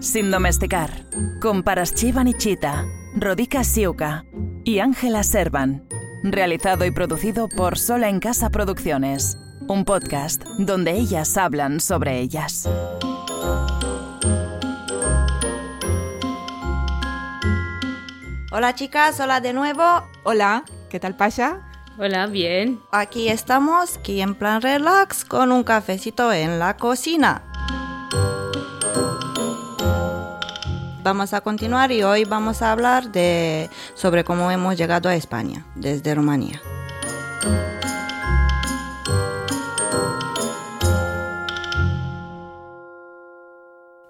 Sin domesticar, con Paraschiva Nichita, Rodica Siuca y Ángela Servan. Realizado y producido por Sola en Casa Producciones, un podcast donde ellas hablan sobre ellas. Hola chicas, hola de nuevo. Hola, ¿qué tal pasa? Hola, bien. Aquí estamos, aquí en plan relax, con un cafecito en la cocina. Vamos a continuar y hoy vamos a hablar de sobre cómo hemos llegado a España desde Rumanía.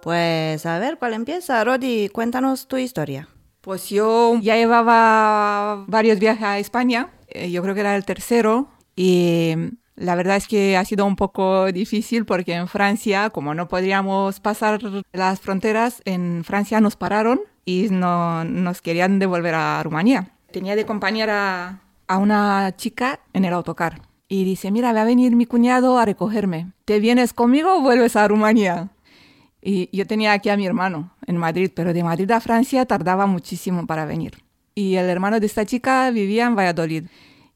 Pues a ver, ¿cuál empieza? Rodi, cuéntanos tu historia. Pues yo ya llevaba varios viajes a España, eh, yo creo que era el tercero, y la verdad es que ha sido un poco difícil porque en Francia, como no podríamos pasar las fronteras, en Francia nos pararon y no, nos querían devolver a Rumanía. Tenía de compañera a una chica en el autocar y dice, mira, va a venir mi cuñado a recogerme. ¿Te vienes conmigo o vuelves a Rumanía? Y yo tenía aquí a mi hermano en Madrid, pero de Madrid a Francia tardaba muchísimo para venir. Y el hermano de esta chica vivía en Valladolid.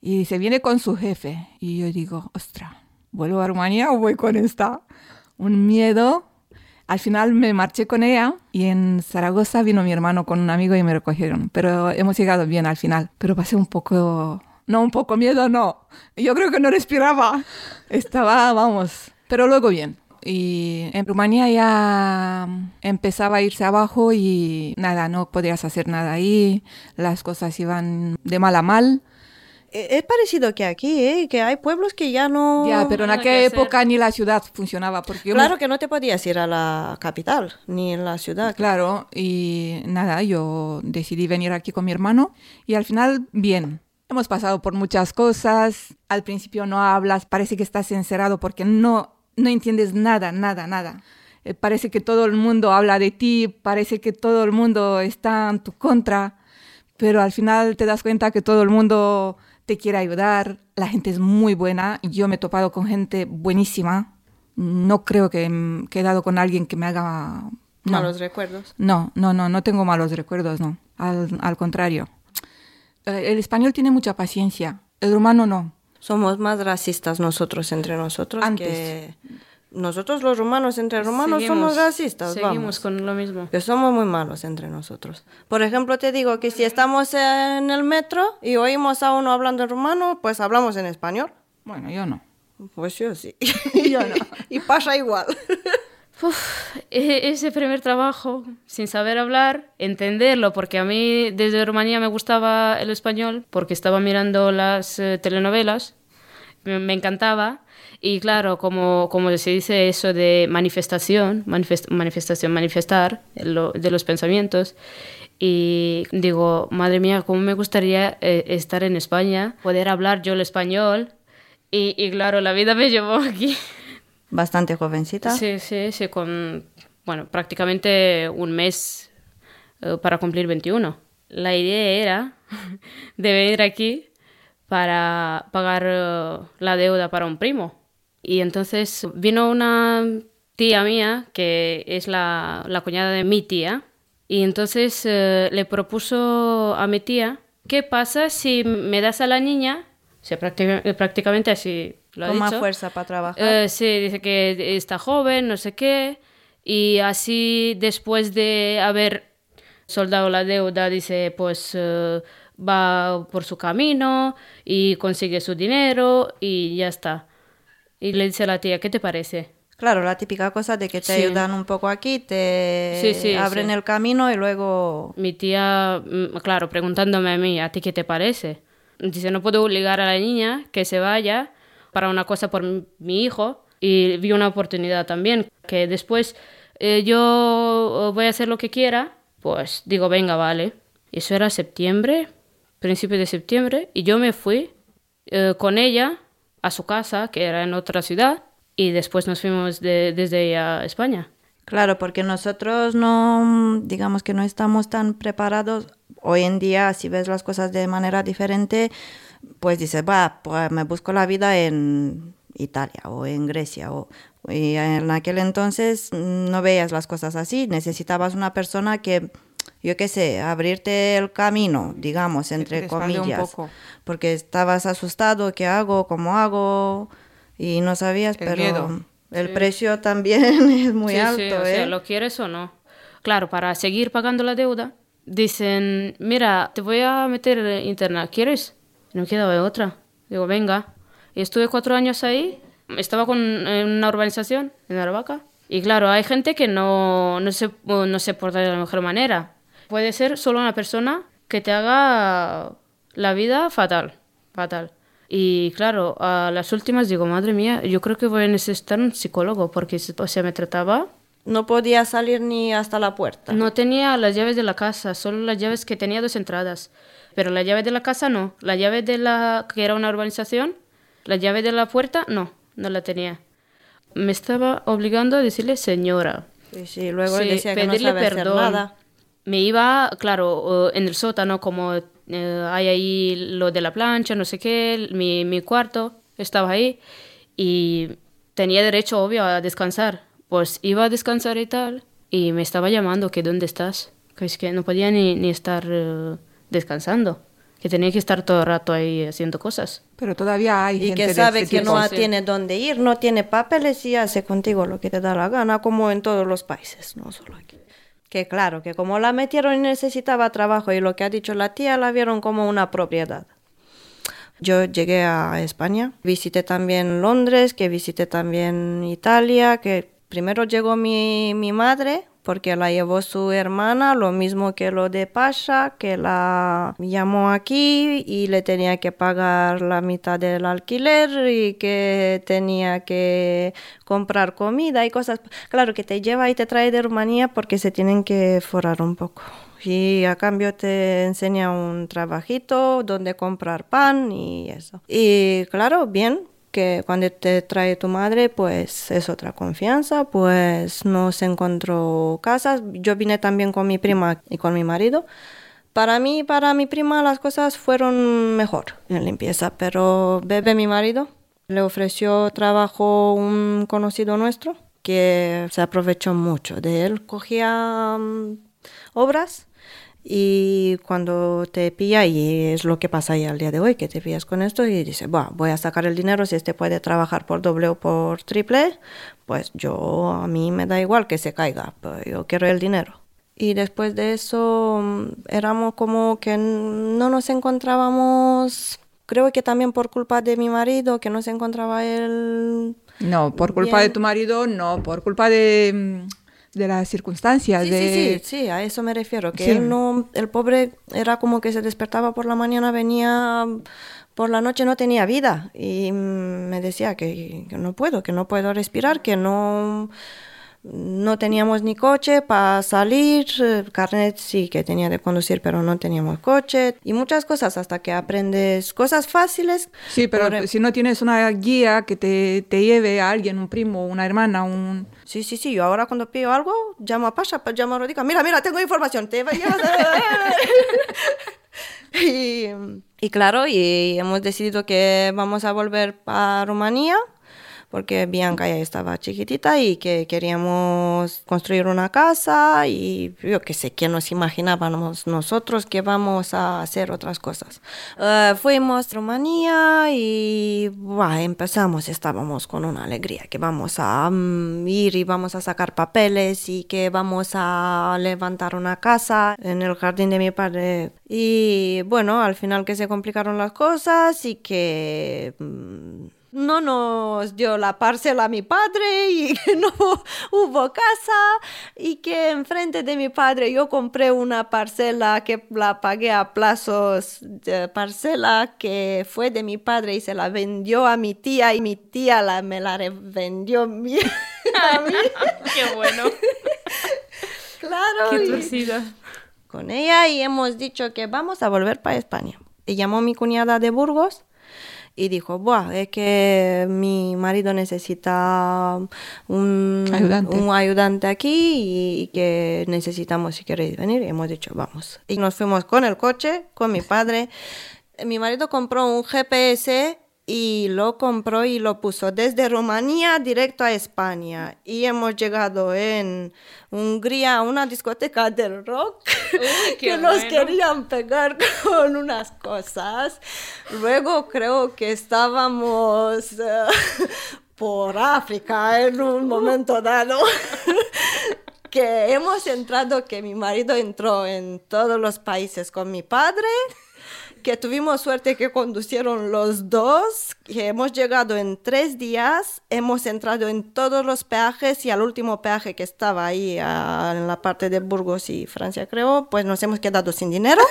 Y se viene con su jefe. Y yo digo, ostra, ¿vuelvo a Rumanía o voy con esta? Un miedo. Al final me marché con ella y en Zaragoza vino mi hermano con un amigo y me recogieron. Pero hemos llegado bien al final. Pero pasé un poco... No, un poco miedo, no. Yo creo que no respiraba. Estaba, vamos. Pero luego bien y en Rumanía ya empezaba a irse abajo y nada, no podías hacer nada ahí, las cosas iban de mal a mal. E-, Es parecido que aquí, ¿eh? que hay pueblos que ya no... Ya, pero en aquella hacer. época ni la ciudad funcionaba. Porque yo me- Claro que no te podías ir a la capital, ni en la ciudad. Claro, y nada, yo decidí venir aquí con mi hermano y al final, bien. Hemos pasado por muchas cosas. Al principio no hablas, parece que estás encerrado porque no, no entiendes nada, nada, nada. Eh, parece que todo el mundo habla de ti, parece que todo el mundo está en tu contra, pero al final te das cuenta que todo el mundo te quiere ayudar. La gente es muy buena. Yo me he topado con gente buenísima. No creo que he quedado con alguien que me haga... No. Malos recuerdos. No, no, no, no tengo malos recuerdos, no. Al, al contrario. Eh, El español tiene mucha paciencia, el rumano no. Somos más racistas nosotros entre nosotros Antes. que... Nosotros los rumanos entre rumanos Seguimos- somos racistas, Seguimos vamos. con lo mismo. Que somos muy malos entre nosotros. Por ejemplo, te digo que si estamos en el metro y oímos a uno hablando en rumano, pues hablamos en español. Bueno, yo no. Pues yo sí. Yo no. y pasa igual. Uf, e- ese primer trabajo, sin saber hablar, entenderlo, porque a mí desde Rumanía me gustaba el español, porque estaba mirando las eh, telenovelas, me, me encantaba. Y claro, como, como se dice eso de manifestación, manifest- manifestación, manifestar lo- de los pensamientos. Y digo, madre mía, cómo me gustaría eh, estar en España, poder hablar yo el español. Y, y claro, la vida me llevó aquí. Bastante jovencita. Sí, sí, sí, con, bueno, prácticamente un mes eh, para cumplir 21. La idea era de venir aquí para pagar eh, la deuda para un primo. Y entonces vino una tía mía, que es la, la cuñada de mi tía, y entonces eh, le propuso a mi tía, ¿qué pasa si me das a la niña? O sea, prácticamente así lo ha Con más fuerza para trabajar. Eh, sí, dice que está joven, no sé qué. Y así, después de haber soldado la deuda, dice, pues eh, va por su camino y consigue su dinero y ya está. Y le dice a la tía, ¿qué te parece? Claro, la típica cosa de que te Sí. ayudan un poco aquí, te Sí, sí, abren el camino y luego... Mi tía, mm, claro, preguntándome a mí, ¿a ti qué te parece? Dice, no puedo obligar a la niña que se vaya para una cosa por mi- hijo. Y vi una oportunidad también, que después eh, yo voy a hacer lo que quiera, pues digo, venga, vale. Eso era septiembre, principio de septiembre, y yo me fui eh, con ella a su casa, que era en otra ciudad, y después nos fuimos de- desde a España. Claro, porque nosotros no, digamos que no estamos tan preparados. Hoy en día, si ves las cosas de manera diferente, pues dices, va, pues me busco la vida en Italia o en Grecia. O Y en aquel entonces no veías las cosas así, necesitabas una persona que, yo qué sé, abrirte el camino, digamos, entre comillas. Porque estabas asustado, ¿qué hago? ¿Cómo hago? Y no sabías, pero el precio también es muy alto. Sí, o sea, ¿eh? ¿lo quieres o no? Claro, para seguir pagando la deuda, dicen, mira, te voy a meter interna, ¿quieres? No queda otra. Digo, venga. Y estuve cuatro años ahí, estaba con, en una urbanización, en Aravaca. Y claro, hay gente que no, no, se, no se porta de la mejor manera. Puede ser solo una persona que te haga la vida fatal, fatal. Y claro, a las últimas digo, madre mía, yo creo que voy a necesitar un psicólogo porque o sea, me trataba... No podía salir ni hasta la puerta. No tenía las llaves de la casa, solo las llaves que tenía dos entradas. Pero la llave de la casa no. La llave de la que era una urbanización, la llave de la puerta no, no la tenía. Me estaba obligando a decirle señora. Sí, sí, luego decía que no perdón. nada. Me iba, claro, en el sótano como eh, hay ahí lo de la plancha, no sé qué, mi, mi cuarto estaba ahí y tenía derecho, obvio, a descansar. Pues iba a descansar y tal, y me estaba llamando que dónde estás. Que es que no podía ni, ni estar eh, descansando, que tenía que estar todo el rato ahí haciendo cosas. Pero todavía hay y que sabe que no tiene dónde ir, no tiene papeles y hace contigo lo que te da la gana, como en todos los países, no solo aquí. Que claro, que como la metieron y necesitaba trabajo y lo que ha dicho la tía la vieron como una propiedad. Yo llegué a España, visité también Londres, que visité también Italia, que primero llegó mi, mi madre porque la llevó su hermana, lo mismo que lo de Pasha, que la llamó aquí y le tenía que pagar la mitad del alquiler y que tenía que comprar comida y cosas. Claro que te lleva y te trae de Rumanía porque se tienen que forrar un poco. Y a cambio te enseña un trabajito donde comprar pan y eso. Y claro, bien, que cuando te trae tu madre, pues es otra confianza, pues nos encontró casas. Yo vine también con mi prima y con mi marido. Para mí, para mi prima, las cosas fueron mejor en limpieza, pero Bebe, mi marido, le ofreció trabajo un conocido nuestro que se aprovechó mucho de él. Cogía mm, obras y cuando te pilla, y es lo que pasa ahí al día de hoy, que te pillas con esto y dices, voy a sacar el dinero, si este puede trabajar por doble o por triple, pues yo, a mí me da igual que se caiga, pues yo quiero el dinero. Y después de eso mm, éramos como que no nos encontrábamos, creo que también por culpa de mi marido, que no se encontraba él... No, por culpa de tu marido, no, por culpa de mm, de las circunstancias. Sí, de... sí, sí, sí, a eso me refiero, que él no, el pobre era como que se despertaba por la mañana, venía por la noche, no tenía vida y me decía que, que no puedo, que no puedo respirar, que no no teníamos ni coche para salir, eh, carnet sí que tenía de conducir, pero no teníamos coche y muchas cosas hasta que aprendes cosas fáciles. Sí, pero si no tienes una guía que te, te, lleve a alguien, un primo, una hermana, un... Sí, sí, sí, yo ahora cuando pido algo, llamo a Pasha, llamo a Rodica, mira, mira, tengo información, te y, y claro, y hemos decidido que vamos a volver a Rumanía porque Bianca ya estaba chiquitita y que queríamos construir una casa y yo que sé, que nos imaginábamos nosotros que vamos a hacer otras cosas. Uh, fuimos a Rumanía y empezamos, estábamos con una alegría que vamos a mm, ir y vamos a sacar papeles y que vamos a levantar una casa en el jardín de mi padre. Y bueno, al final que se complicaron las cosas y que... Mm, no nos dio la parcela a mi padre y que no hubo casa y que enfrente de mi padre yo compré una parcela que la pagué a plazos de parcela que fue de mi padre y se la vendió a mi tía y mi tía la, me la vendió a mí. Qué bueno. claro. Qué con ella y hemos dicho que vamos a volver para España. Y llamó mi cuñada de Burgos y dijo, Buah, es que mi marido necesita un ayudante, aquí y, que necesitamos si queréis venir. Y hemos dicho, vamos. Y nos fuimos con el coche, con mi padre. Mi marido compró un GPS y lo compró y lo puso desde Rumanía directo a España. Y hemos llegado en Hungría a una discoteca del rock que nos querían pegar con unas cosas. Luego creo que estábamos eh, por África en un momento dado. que hemos entrado, que mi marido entró en todos los países con mi padre que tuvimos suerte que conducieron los dos, que hemos llegado en tres días, hemos entrado en todos los peajes y al último peaje que estaba ahí en la parte de Burgos y Francia creo, pues nos hemos quedado sin dinero.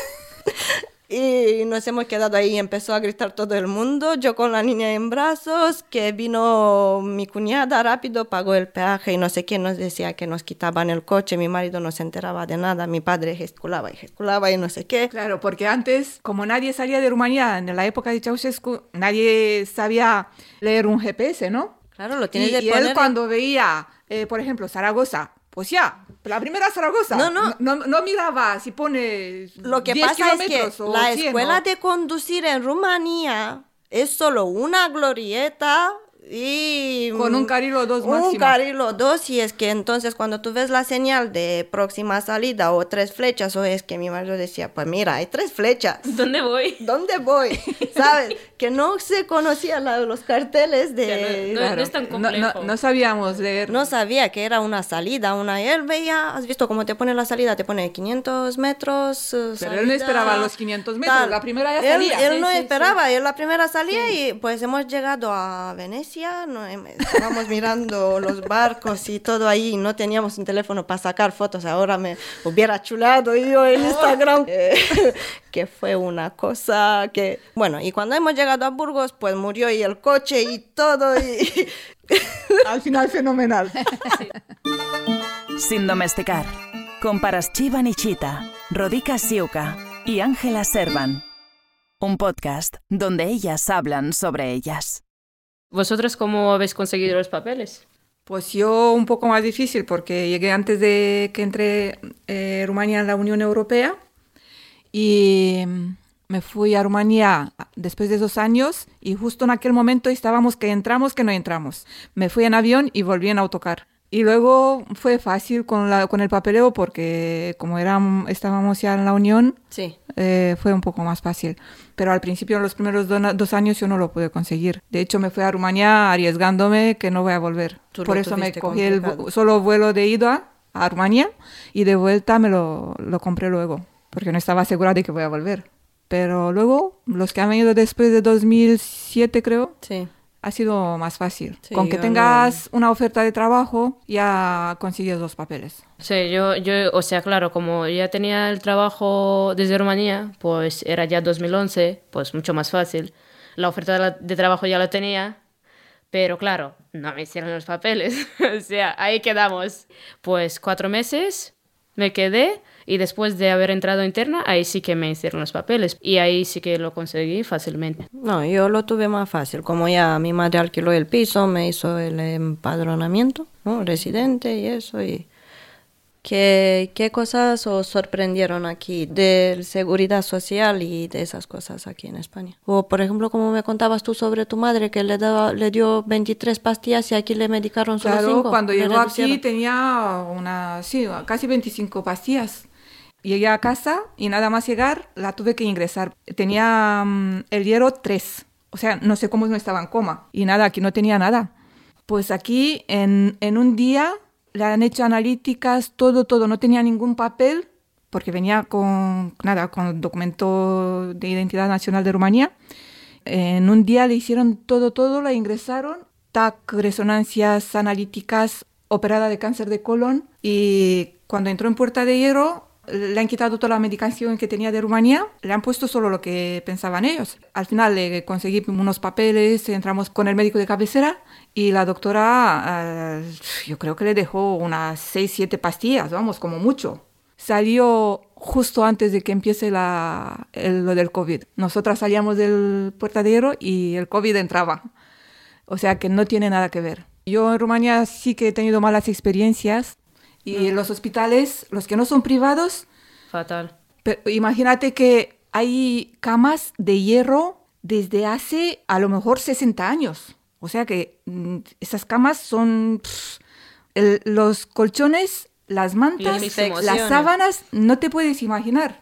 Y nos hemos quedado ahí, empezó a gritar todo el mundo, yo con la niña en brazos, que vino mi cuñada rápido, pagó el peaje y no sé quién nos decía que nos quitaban el coche, mi marido no se enteraba de nada, mi padre gesticulaba y gesticulaba y no sé qué. Claro, porque antes, como nadie salía de Rumanía en la época de Ceausescu, nadie sabía leer un GPS, ¿no? Claro, lo tienes y, y él cuando veía, eh, por ejemplo, Zaragoza, pues ya, la primera Zaragoza. No, no. No, no miraba si pone. Lo que pasa es que la escuela de conducir en Rumanía es solo una glorieta y con un carrilo dos máximo. Un carrilo dos y es que entonces cuando tú ves la señal de próxima salida o tres flechas o es que mi marido decía, pues mira, hay tres flechas. ¿Dónde voy? ¿Dónde voy? ¿Sabes? que no se conocían los carteles de... no, es tan complejo. No, sabíamos leer. No sabía que era una salida, una... Él veía, has visto cómo te pone la salida, te pone 500 metros. Eh, Pero él no esperaba los 500 metros, la primera ya salía. Él, no esperaba, él la primera salía y pues hemos llegado a Venecia, no, em, estábamos mirando los barcos y todo ahí, no teníamos un teléfono para sacar fotos, ahora me hubiera chulado yo en Instagram, que fue una cosa que... Bueno, y cuando hemos llegado a Burgos, pues murió y el coche y todo. Y... Al final fenomenal. Sin domesticar. Con Paraschiva Nichita, Rodica Siuka y Ángela Servan. Un podcast donde ellas hablan sobre ellas. ¿Vosotros cómo habéis conseguido los papeles? Pues yo un poco más difícil porque llegué antes de que entre eh, Rumanía en la Unión Europea y me fui a Rumanía después de dos años y justo en aquel momento estábamos que entramos, que no entramos. Me fui en avión y volví en autocar. Y luego fue fácil con, la, con el papeleo porque como estábamos ya en la Unión, sí. Eh, fue un poco más fácil. Pero al principio, en los primeros dos años, yo no lo pude conseguir. De hecho, me fui a Rumanía arriesgándome que no voy a volver. Por eso me cogí el solo vuelo de ida a Rumanía y de vuelta me lo, lo compré luego, porque no estaba segura de que voy a volver. Pero luego, los que han venido después de 2007, creo, sí. Ha sido más fácil. Con que tengas una oferta de trabajo, ya consigues dos papeles. Sí, yo, yo, o sea, claro, como ya tenía el trabajo desde Rumanía, pues era ya 2011, pues mucho más fácil. La oferta de, trabajo ya la tenía, pero claro, no me hicieron los papeles. o sea, ahí quedamos. Pues cuatro meses me quedé y después de haber entrado interna, ahí sí que me hicieron los papeles y ahí sí que lo conseguí fácilmente. No, yo lo tuve más fácil. Como ya mi madre alquiló el piso, me hizo el empadronamiento, ¿no? residente y eso. y ¿Qué, ¿Qué cosas os sorprendieron aquí de seguridad social y de esas cosas aquí en España? O, por ejemplo, como me contabas tú sobre tu madre, que le, daba, le dio 23 pastillas y aquí le medicaron solo claro, 5. cuando llegó aquí tenía una, sí, casi 25 pastillas. Llegué a casa y nada más llegar la tuve que ingresar. Tenía mm, el hierro 3, o sea, no sé cómo no estaba en coma. Y nada, aquí no tenía nada. Pues aquí en, en un día le han hecho analíticas, todo, todo, no tenía ningún papel porque venía con, nada, con documento de identidad nacional de Rumanía. En un día le hicieron todo, todo, la ingresaron, TAC, resonancias analíticas, operada de cáncer de colon y cuando entró en Puerta de Hierro le han quitado toda la medicación que tenía de Rumanía, le han puesto solo lo que pensaban ellos. Al final le conseguí unos papeles, entramos con el médico de cabecera y la doctora, eh, yo creo que le dejó unas 6, 7 pastillas, vamos, como mucho. Salió justo antes de que empiece la, lo del COVID. Nosotras salíamos del puertadero y el COVID entraba. O sea que no tiene nada que ver. Yo en Rumanía sí que he tenido malas experiencias y los hospitales, los que no son privados... Fatal. imagínate que hay camas de hierro desde hace a lo mejor 60 años. O sea que mm, esas camas son... pff, el- los colchones, las mantas, las sábanas, no te puedes imaginar.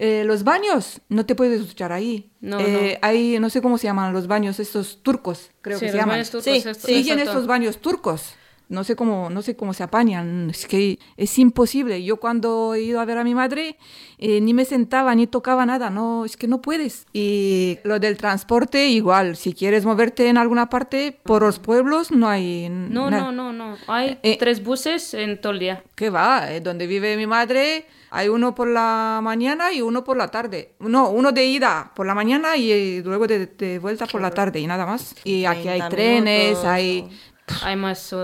Eh, los baños, no te puedes duchar ahí. No, Eh, Hay, no sé cómo se llaman los baños, estos turcos, creo Sí, que se llaman. turcos, Sí, esto- Siguen exacto. estos baños turcos. No sé cómo, no sé cómo se apañan. Es que es imposible. Yo cuando he ido a ver a mi madre, eh, ni me sentaba ni tocaba nada. No, es que no puedes. Y lo del transporte, igual. Si quieres moverte en alguna parte, por los pueblos no hay. No, no, no, no. Hay Eh, tres buses en todo el día. ¿Qué va? Eh, donde vive mi madre hay uno por la mañana y uno por la tarde. No, uno de ida por la mañana y eh, luego de, de vuelta por la tarde y nada más. Y aquí hay 30 trenes, hay Hay más, uh,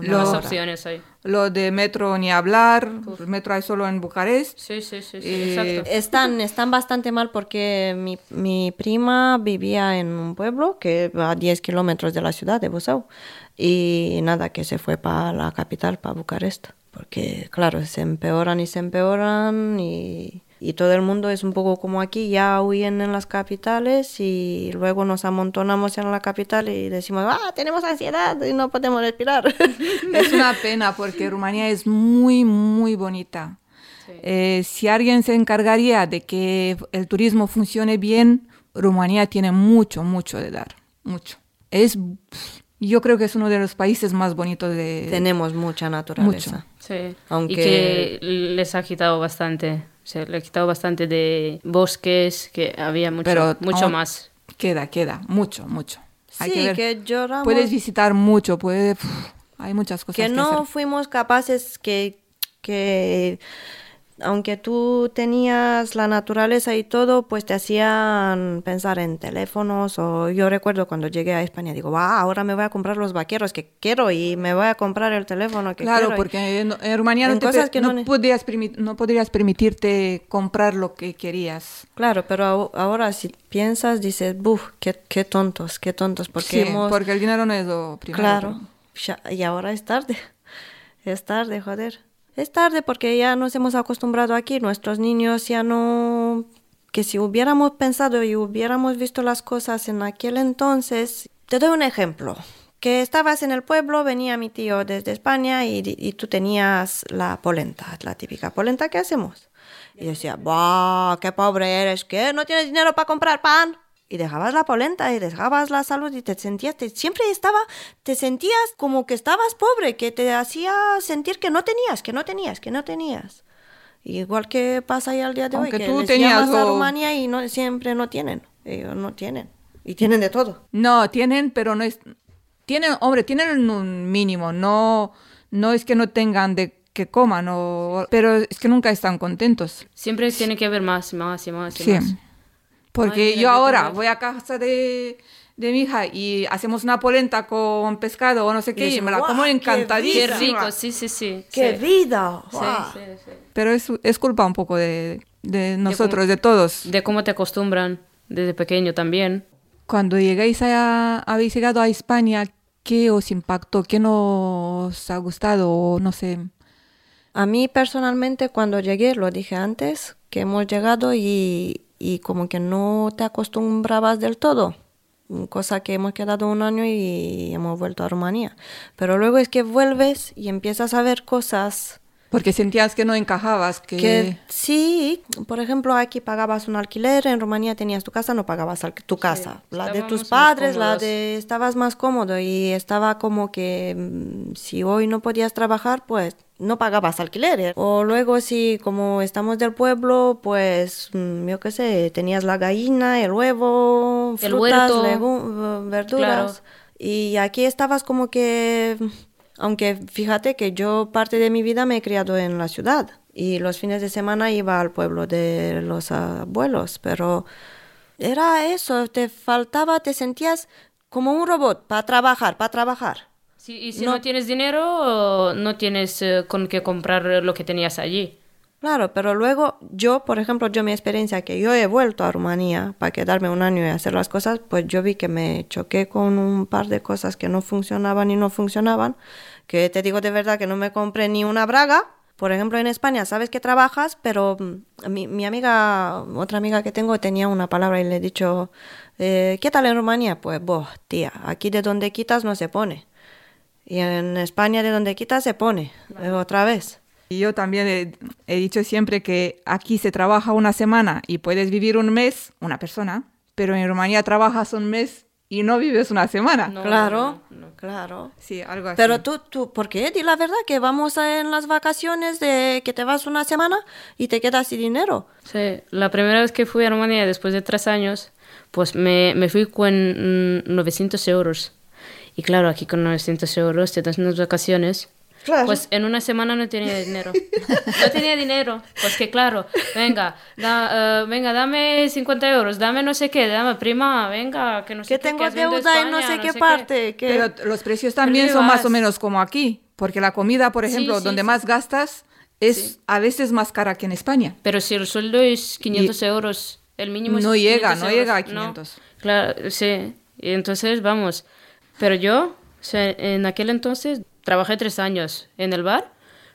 Lo- más opciones ahí. lo de metro ni hablar. El metro hay solo en Bucarest. Sí, sí, sí, sí, Eh, exacto. Están, están bastante mal porque mi, mi prima vivía en un pueblo que va a 10 kilómetros de la ciudad de Buzău y nada, que se fue para la capital, para Bucarest, porque claro, se empeoran y se empeoran y, y todo el mundo es un poco como aquí, ya huyen en las capitales y luego nos amontonamos en la capital y decimos, ah, tenemos ansiedad y no podemos respirar. Es una pena porque Rumanía es muy, muy bonita. Eh, si alguien se encargaría de que el turismo funcione bien, Rumanía tiene mucho, mucho de dar. Mucho. Es, yo creo que es uno de los países más bonitos de... tenemos mucha naturaleza. Mucho. Sí. Aunque- Y que les ha quitado bastante. Se le ha quitado bastante de bosques, que había mucho, Pero mucho aún más. Queda, queda, mucho, mucho. Hay Sí, que ver. que lloramos. Puedes visitar mucho, puede, hay muchas cosas que que, no hacer. fuimos capaces que, que aunque tú tenías la naturaleza y todo, pues te hacían pensar en teléfonos o yo recuerdo cuando llegué a España, digo, va, ahora me voy a comprar los vaqueros que quiero y me voy a comprar el teléfono que Claro, quiero. y- porque en, en Rumanía no, te que no, podías no podrías permitirte comprar lo que querías. Claro, pero aho- ahora si piensas, dices, buf, qué, qué tontos, qué tontos, porque Sí, hemos... porque el dinero no es lo primero. Claro, y ahora es tarde. Es tarde, joder. Es tarde porque ya nos hemos acostumbrado aquí. Nuestros niños ya no... Que si hubiéramos pensado y hubiéramos visto las cosas en aquel entonces... Te doy un ejemplo. Que estabas en el pueblo, venía mi tío desde España y, tú tenías la polenta, la típica polenta que hacemos. Y decía, ¡buah, qué pobre eres! ¿Qué? ¿No tienes dinero para comprar pan? Y dejabas la polenta y dejabas la salud y te sentías, te- siempre estaba, te sentías como que estabas pobre, que te hacía sentir que no tenías, que no tenías, que no tenías. Igual que pasa ahí al día de Aunque hoy, que tú les tenías a Rumanía y no, siempre no tienen, ellos no tienen. Y tienen de todo. No, tienen, pero no es... Tienen, hombre, tienen un mínimo, no, no es que no tengan de que coman, o, pero es que nunca están contentos. Siempre tiene que haber más, más y más y Sí. más. Porque Ay, yo ahora voy a casa de, de mi hija y hacemos una polenta con pescado o no sé qué, y, me la "Guau, como qué Qué encantadísima. rico, sí, sí, sí. ¡Qué sí. vida! Sí, sí. Pero es, es culpa un poco de, de nosotros, de todos. De cómo te acostumbran desde pequeño también. Cuando llegáis a, habéis llegado a España, ¿qué os impactó? ¿Qué nos ha gustado? O no sé. A mí personalmente cuando llegué, lo dije antes, que hemos llegado y, y como que no te acostumbrabas del todo. Cosa que hemos quedado un año y hemos vuelto a Rumanía. Pero luego es que vuelves y empiezas a ver cosas Porque sentías que no encajabas, que... que sí, por ejemplo, aquí pagabas un alquiler, en Rumanía tenías tu casa, no pagabas al- tu casa. La de tus padres, la de estabas más cómodo y estaba como que mm, si hoy no podías trabajar, pues no pagabas alquiler. O luego si como estamos del pueblo, pues mm, yo qué sé, tenías la gallina, el huevo, El frutas, legu- verduras. Y aquí estabas como que aunque fíjate que yo parte de mi vida me he criado en la ciudad y los fines de semana iba al pueblo de los abuelos, pero era eso, te faltaba, te sentías como un robot para trabajar, para trabajar. Sí, y si no, tienes dinero, no tienes eh, con qué comprar lo que tenías allí. Claro, pero luego yo, por ejemplo, yo mi experiencia que yo he vuelto a Rumanía para quedarme un año y hacer las cosas, pues yo vi que me choqué con un par de cosas que no funcionaban y no funcionaban, que te digo de verdad que no me compré ni una braga Por ejemplo, en España sabes que trabajas, pero mm, mi, mi amiga, otra amiga que tengo, tenía una palabra y le he dicho, eh, ¿qué tal en Rumanía? Pues, vos, tía, aquí de donde quitas no se pone. Y en España de donde quitas se pone, eh, otra vez. Y yo también he, he dicho siempre que aquí se trabaja una semana y puedes vivir un mes, una persona, pero en Rumanía trabajas un mes y no vives una semana. No, claro, no, no. claro. Sí, algo así. Pero tú, tú, ¿por qué? Di la verdad que vamos a- en las vacaciones de que te vas una semana y te quedas sin dinero. Sí, la primera vez que fui a Rumanía después de tres años, pues me, me fui con mm, 900 euros. Y claro, aquí con 900 euros te das unas vacaciones. Claro. Pues en una semana no tenía dinero. No tenía dinero. Pues que claro, venga, da- eh, venga, dame 50 euros, dame no sé qué, dame prima, venga, que no sé que qué, tengo venido a deuda en no sé qué parte. que- Pero los precios también son más o menos como aquí, porque la comida, por Sí, ejemplo, sí, donde sí. más gastas es a veces más cara que en España. Pero si el sueldo es 500 euros, el mínimo es No llega, 500 no euros, llega a ¿no? 500. Claro, sí. Y entonces, vamos. Pero yo, o sea, en aquel entonces, trabajé tres años en el bar,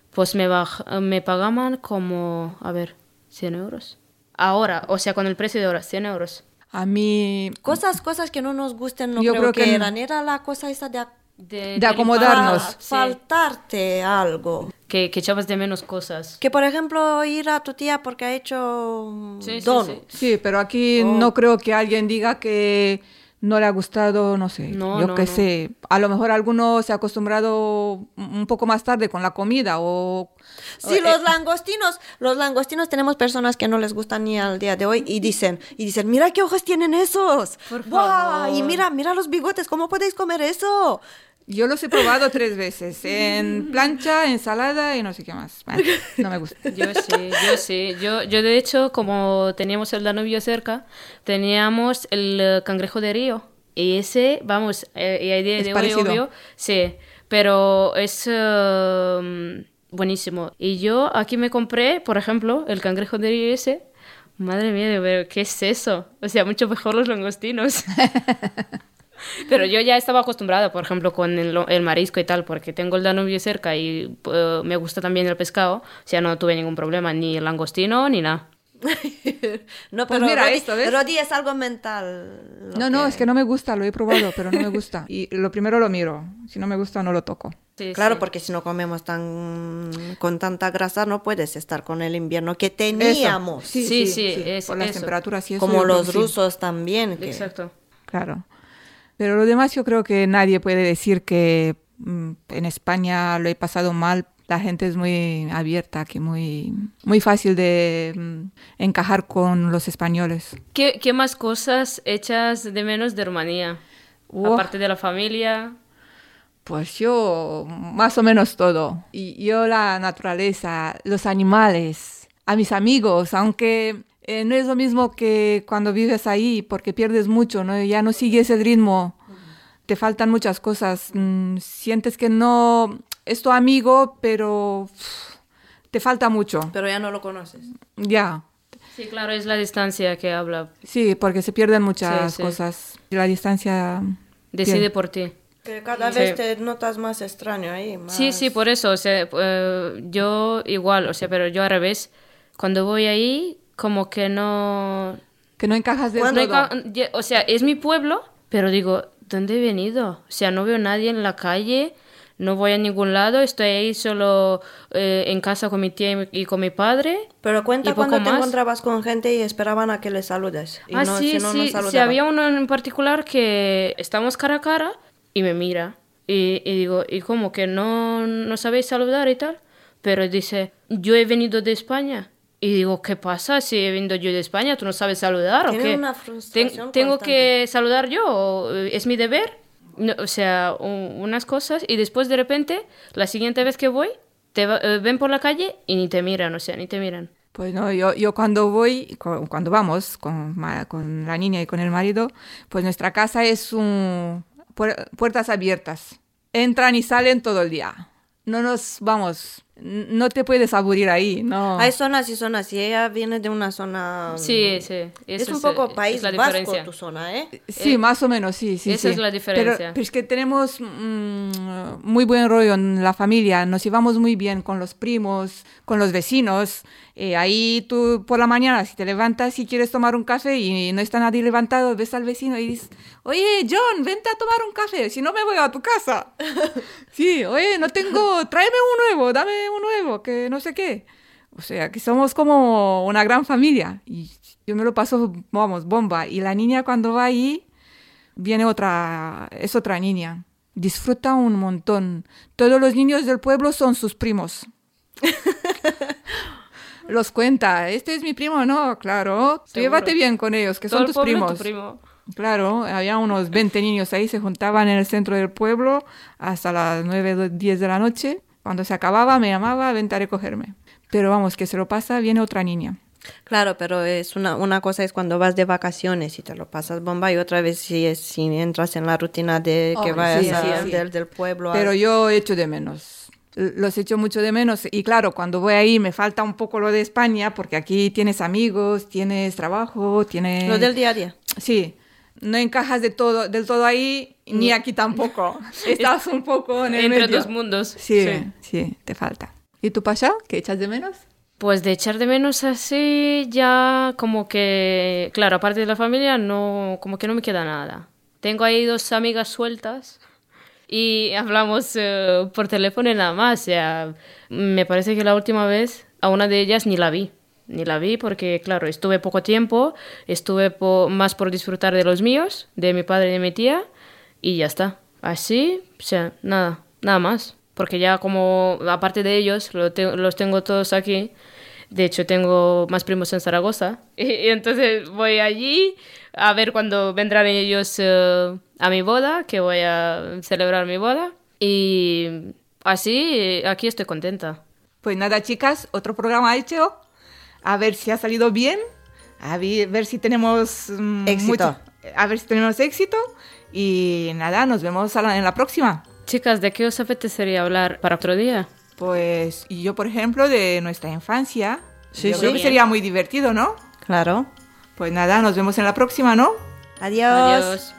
pues me, baj- me pagaban como, a ver, 100 euros. Ahora, o sea, con el precio de ahora, 100 euros. A mí, Cosas, cosas que no nos gusten, no Yo creo, creo que, que eran. Era la cosa esa de, De, De acomodarnos. fa- Sí, faltarte algo. que, que echabas de menos cosas. Que por ejemplo ir a tu tía porque ha hecho Sí, sí, donuts. sí, pero aquí Oh. no creo que alguien diga que no le ha gustado, no sé, No, yo no, qué no. sé. A lo mejor alguno se ha acostumbrado un poco más tarde con la comida o... Sí, eh, los langostinos, los langostinos tenemos personas que no les gustan ni al día de hoy y dicen, y dicen, mira qué ojos tienen esos. Por ¡Guau! Y favor. mira, mira los bigotes, ¿cómo podéis comer eso? Yo los he probado tres veces, en plancha, ensalada y no sé qué más. Bueno, no me gusta. Yo sí, yo sí. Yo, yo de hecho, como teníamos el Danubio cerca, teníamos el eh, cangrejo de río. Y ese, vamos, eh, y día Es de hoy, obvio, sí, pero es eh, buenísimo. Y yo aquí me compré, por ejemplo, el cangrejo de río ese. Madre mía, pero ¿qué es eso? O sea, mucho mejor los langostinos. Pero yo ya estaba acostumbrada, por ejemplo, con el, el marisco y tal, porque tengo el Danubio cerca y eh, me gusta también el pescado. O sea, no tuve ningún problema, ni el langostino, ni nada. No, Pues pero mira Rodi, esto, ¿ves? Rodi es algo mental. No, no, es que no me gusta, lo he probado, pero no me gusta. Y lo primero lo miro, si no me gusta no lo toco. Sí, Claro, sí. porque si no comemos tan con tanta grasa no puedes estar con el invierno que teníamos. Eso, Sí, Sí, sí, sí, es Por las eso. temperaturas y eso. Como los rusos también. que- Exacto. Claro. Pero lo demás yo creo que nadie puede decir que mm, en España lo he pasado mal. La gente es muy abierta, que muy, muy fácil de mm, encajar con los españoles. ¿Qué, qué más cosas echas de menos de Rumanía? Uf. Aparte de la familia. Pues yo, más o menos todo. Y yo la naturaleza, los animales, a mis amigos, aunque eh, no es lo mismo que cuando vives ahí, porque pierdes mucho, ¿no? Ya no sigues el ritmo, te faltan muchas cosas, mm, sientes que no es tu amigo, pero te falta mucho. Pero ya no lo conoces. Ya, Sí, claro, es la distancia que habla. sí, porque se pierden muchas Sí, sí. cosas. Y La distancia... Decide pierde. por ti. Que cada Sí. vez te notas más extraño ahí. Más... Sí, sí, por eso, o sea, eh, yo igual, o sea, pero yo al revés, cuando voy ahí, como que no... Que no encajas hay todo. o sea, es mi pueblo, pero digo, ¿dónde he venido? O sea, no veo nadie en la calle, no voy a ningún lado, estoy ahí solo eh, en casa con mi tía y con mi padre. Pero cuenta cuando te más. encontrabas con gente y esperaban a que les saludes. Y ah, no, sí, si no, no sí, sí, había uno en particular que estamos cara a cara y me mira. Y, y digo, ¿y cómo que no, no sabéis saludar y tal? Pero dice, yo he venido de España. Y digo, ¿qué pasa si he venido yo de España? ¿Tú no sabes saludar o qué? una Ten- ¿Tengo constante. que saludar yo? ¿O, eh, ¿Es mi deber? No, o sea, u- unas cosas y después de repente, la siguiente vez que voy, te va- eh, ven por la calle y ni te miran, o sea, ni te miran. Pues no, yo, yo cuando voy, cu- cuando vamos con, con la niña y con el marido, pues nuestra casa es un puer- puertas abiertas. Entran y salen todo el día. No nos vamos, no te puedes aburrir ahí, ¿no? Hay zonas y zonas, y ella viene de una zona... Sí, sí. Es un poco país vasco tu zona, ¿eh? Sí, más o menos, sí, sí. Esa es la diferencia. Pero, es que tenemos mm, muy buen rollo en la familia, nos llevamos muy bien con los primos, con los vecinos. Eh, ahí tú por la mañana, si te levantas y quieres tomar un café y no está nadie levantado, ves al vecino y dices, oye, John, vente a tomar un café, si no me voy a tu casa. sí, oye, no tengo, tráeme un nuevo, dame un nuevo, que no sé qué. O sea, que somos como una gran familia. Y yo me lo paso, vamos, bomba. Y la niña cuando va ahí, viene otra, es otra niña. Disfruta un montón. Todos los niños del pueblo son sus primos. Los cuenta, este es mi primo, no, claro, llévate bien con ellos, que son tus primos. Claro, había unos 20 niños ahí, se juntaban en el centro del pueblo hasta las 9, 10 de la noche. Cuando se acababa, me llamaba, vente a recogerme. Pero vamos, que se lo pasa, viene otra niña. Claro, pero es una, una cosa es cuando vas de vacaciones y te lo pasas bomba y otra vez si, es, si entras en la rutina de que vayas Del, del, pueblo. Pero yo echo de menos. Los echo mucho de menos y claro, cuando voy ahí me falta un poco lo de España porque aquí tienes amigos, tienes trabajo, tienes... Lo del día a día. Sí, no encajas de todo, del todo ahí, ni aquí tampoco. Estás un poco en el Entre medio. dos mundos. Sí, sí, te falta. ¿Y tú, Pasha? ¿Qué echas de menos? Pues de echar de menos así, ya como que, claro, aparte de la familia, no, como que no me queda nada. Tengo ahí dos amigas sueltas y hablamos eh, por teléfono y nada más. O sea, me parece que la última vez a una de ellas ni la vi. Ni la vi porque, claro, estuve poco tiempo, estuve más por disfrutar de los míos, de mi padre y de mi tía, y ya está. Así, o sea, nada, nada más porque ya como aparte de ellos los tengo todos aquí. De hecho, tengo más primos en Zaragoza. Y, entonces voy allí a ver cuando vendrán ellos eh, a mi boda, que voy a celebrar mi boda. Y así, aquí estoy contenta. Pues nada, chicas, otro programa hecho. A ver si ha salido bien. A ver, si tenemos mm, éxito. a ver si tenemos éxito. Y nada, nos vemos en la próxima. Chicas, ¿de qué os apetecería hablar para otro día? Pues yo, por ejemplo, de nuestra infancia. Sí, yo creo que sería muy divertido, ¿no? Claro. Pues nada, nos vemos en la próxima, ¿no? Adiós. Adiós.